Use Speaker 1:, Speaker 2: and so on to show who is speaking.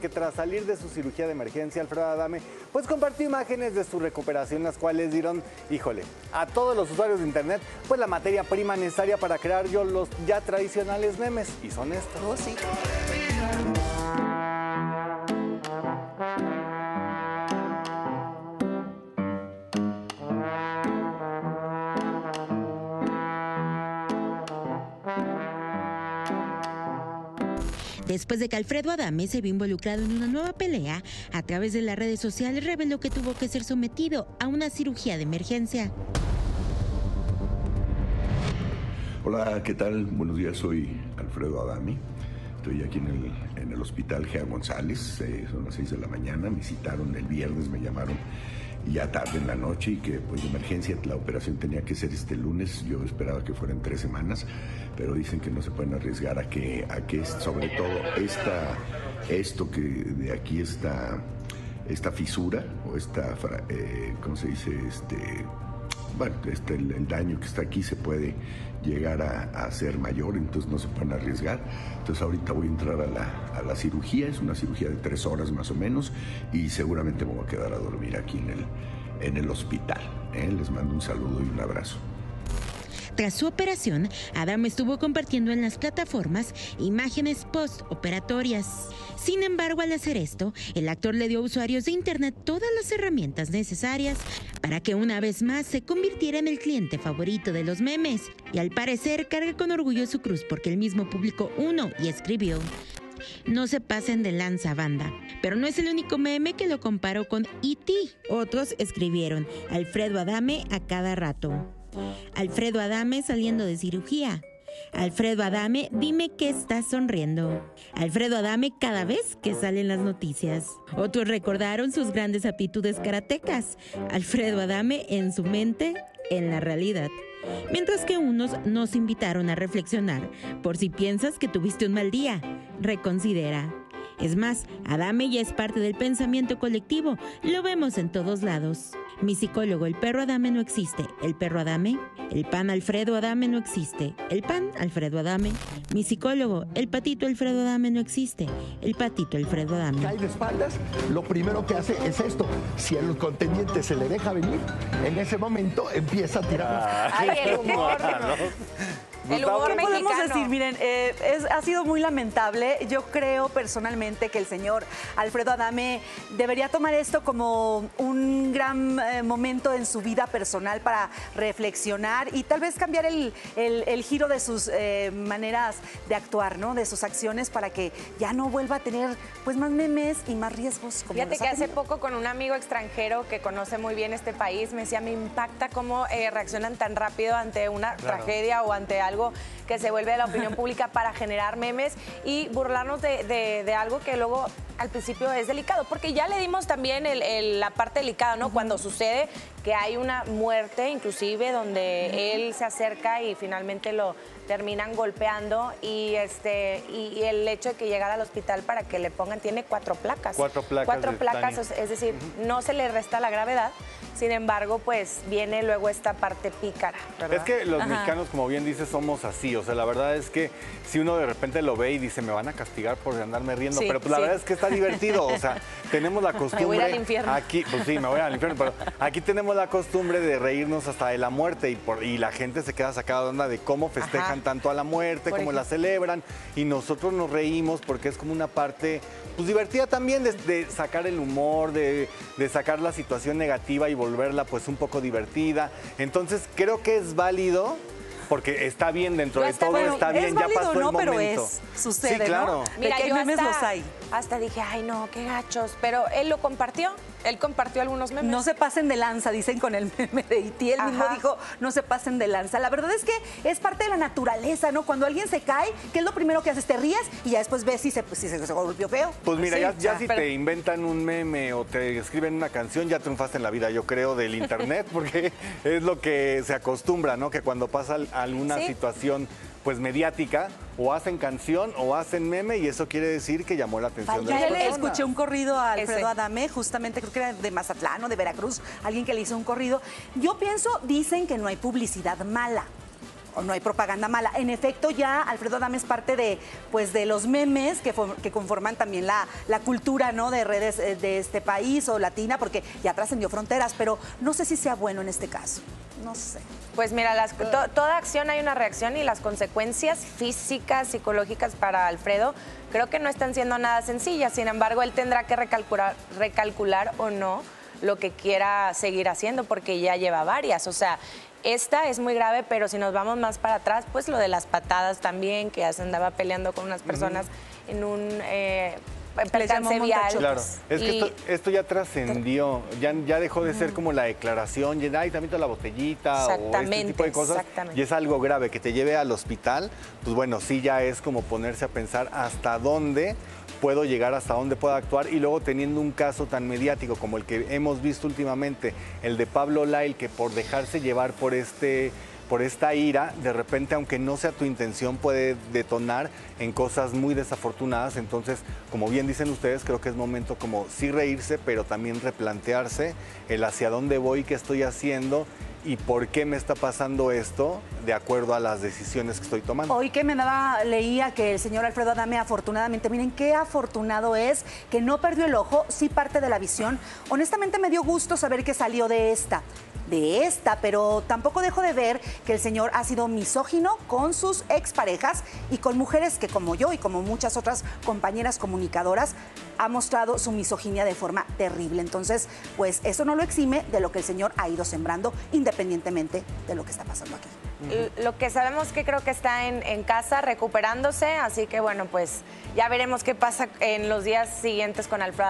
Speaker 1: porque tras salir de su cirugía de emergencia, Alfredo Adame, pues compartió imágenes de su recuperación, las cuales dieron, híjole, a todos los usuarios de internet, pues la materia prima necesaria para crear yo los ya tradicionales memes, y son estos.
Speaker 2: Oh, sí.
Speaker 3: Después de que Alfredo Adame se vio involucrado en una nueva pelea, a través de las redes sociales reveló que tuvo que ser sometido a una cirugía de emergencia.
Speaker 4: Hola, ¿qué tal? Buenos días, soy Alfredo Adame. Estoy aquí en el, en el hospital Gea González, eh, son las 6 de la mañana, me citaron el viernes, me llamaron ya tarde en la noche y que pues de emergencia la operación tenía que ser este lunes, yo esperaba que fueran tres semanas, pero dicen que no se pueden arriesgar a que, a que sobre todo esta, esto que de aquí está esta fisura o esta, eh, ¿cómo se dice? Este, bueno, este, el, daño que está aquí se puede llegar a, ser mayor, entonces no se pueden arriesgar. Entonces ahorita voy a entrar a la, cirugía, es una cirugía de tres horas más o menos, y seguramente me voy a quedar a dormir aquí en el, en el hospital. ¿eh? Les mando un saludo y un abrazo.
Speaker 3: Tras su operación, Adam estuvo compartiendo en las plataformas imágenes post-operatorias. Sin embargo, al hacer esto, el actor le dio a usuarios de Internet todas las herramientas necesarias para que una vez más se convirtiera en el cliente favorito de los memes. Y al parecer carga con orgullo su cruz porque él mismo publicó uno y escribió. No se pasen de lanza, banda. Pero no es el único meme que lo comparó con E.T. Otros escribieron Alfredo Adame a cada rato. Alfredo Adame saliendo de cirugía. Alfredo Adame, dime que estás sonriendo. Alfredo Adame cada vez que salen las noticias. Otros recordaron sus grandes aptitudes karatecas. Alfredo Adame en su mente, en la realidad. Mientras que unos nos invitaron a reflexionar por si piensas que tuviste un mal día. Reconsidera. Es más, Adame ya es parte del pensamiento colectivo, lo vemos en todos lados. Mi psicólogo, el perro Adame no existe. El perro Adame, el pan Alfredo Adame no existe. El pan Alfredo Adame. Mi psicólogo, el patito Alfredo Adame no existe. El patito Alfredo Adame.
Speaker 5: Cae de espaldas, lo primero que hace es esto. Si el contendiente se le deja venir, en ese momento empieza a tirar.
Speaker 2: Ay, el humor. El humor
Speaker 6: ¿Qué podemos decir? Miren, eh, ha sido muy lamentable. Yo creo personalmente que el señor Alfredo Adame debería tomar esto como un gran eh, momento en su vida personal para reflexionar y tal vez cambiar el, giro de sus eh, maneras de actuar, ¿no? De sus acciones para que ya no vuelva a tener pues más memes y más riesgos.
Speaker 2: Como Fíjate que hace poco con un amigo extranjero que conoce muy bien este país me decía, me impacta cómo reaccionan tan rápido ante una tragedia o ante algo que se vuelve a la opinión pública para generar memes y burlarnos de, algo que luego al principio es delicado, porque ya le dimos también la parte delicada, ¿no? Cuando sucede que hay una muerte, inclusive, donde él se acerca y finalmente lo terminan golpeando y este y, el hecho de que llegara al hospital para que le pongan tiene cuatro placas.
Speaker 1: Cuatro placas.
Speaker 2: Cuatro placas, es decir, no se le resta la gravedad. Sin embargo, pues viene luego esta parte pícara.
Speaker 1: Es que los mexicanos, como bien dices, somos así. O sea, la verdad es que si uno de repente lo ve y dice, me van a castigar por andarme riendo, pero pues la verdad es que está divertido. O sea, tenemos la costumbre. Me
Speaker 2: voy al infierno.
Speaker 1: Aquí, pues sí, me voy al infierno, pero aquí tenemos la costumbre de reírnos hasta de la muerte y, por, y la gente se queda sacada de onda de cómo festejan tanto a la muerte, cómo la celebran y nosotros nos reímos porque es como una parte pues divertida también de, sacar el humor, de, de, sacar la situación negativa y volverla pues un poco divertida. Entonces creo que es válido porque está bien dentro de todo, está bien, ya pasó el momento.
Speaker 6: Pero es, sucede, sí, claro.
Speaker 2: Mira, yo hasta, hasta dije, ay no, qué gachos, pero él lo compartió él compartió algunos memes.
Speaker 6: No se pasen de lanza, dicen con el meme de Iti. Él mismo dijo, no se pasen de lanza. La verdad es que es parte de la naturaleza, ¿no? Cuando alguien se cae, ¿qué es lo primero que haces? Te ríes y ya después ves si se, si se, golpeó feo.
Speaker 1: Pues mira, ya, si te inventan un meme o te escriben una canción, ya triunfaste en la vida, yo creo, del internet, porque es lo que se acostumbra, ¿no? Que cuando pasa alguna situación pues mediática, o hacen canción o hacen meme y eso quiere decir que llamó la atención de
Speaker 6: las escuché un corrido a Alfredo Adame, justamente creo que era de Mazatlán o de Veracruz, alguien que le hizo un corrido. Yo pienso, dicen que no hay publicidad mala. O no hay propaganda mala. En efecto, ya Alfredo Adame es parte de, pues, de los memes que, que conforman también la, la cultura ¿no? de redes eh, de este país o latina, porque ya trascendió fronteras, pero no sé si sea bueno en este caso. No sé.
Speaker 2: Pues mira, toda acción hay una reacción y las consecuencias físicas, psicológicas para Alfredo creo que no están siendo nada sencillas. Sin embargo, él tendrá que recalcular, recalcular o no lo que quiera seguir haciendo porque ya lleva varias. O sea, esta es muy grave, pero si nos vamos más para atrás, pues lo de las patadas también, que ya se andaba peleando con unas personas en un eh, percance vial.
Speaker 1: Claro, es que esto, ya trascendió, ya, ya dejó de ser como la declaración, y ay, también la botellita o este tipo de cosas. Y es algo grave, que te lleve al hospital, pues bueno, sí ya es como ponerse a pensar hasta dónde puedo llegar hasta dónde puedo actuar y luego teniendo un caso tan mediático como el que hemos visto últimamente, el de Pablo Lail, que por dejarse llevar por este por esta ira, de repente, aunque no sea tu intención, puede detonar en cosas muy desafortunadas. Entonces, como bien dicen ustedes, creo que es momento como sí reírse, pero también replantearse el hacia dónde voy, qué estoy haciendo y por qué me está pasando esto de acuerdo a las decisiones que estoy tomando.
Speaker 6: Hoy que me daba, leía que el señor Alfredo Adame afortunadamente, miren qué afortunado es que no perdió el ojo, sí parte de la visión. Honestamente me dio gusto saber que salió de esta de esta, pero tampoco dejo de ver que el señor ha sido misógino con sus exparejas y con mujeres que como yo y como muchas otras compañeras comunicadoras ha mostrado su misoginia de forma terrible. Entonces, pues eso no lo exime de lo que el señor ha ido sembrando independientemente de lo que está pasando aquí.
Speaker 2: Lo que sabemos que creo que está en, en casa recuperándose, así que bueno, pues ya veremos qué pasa en los días siguientes con Alfredo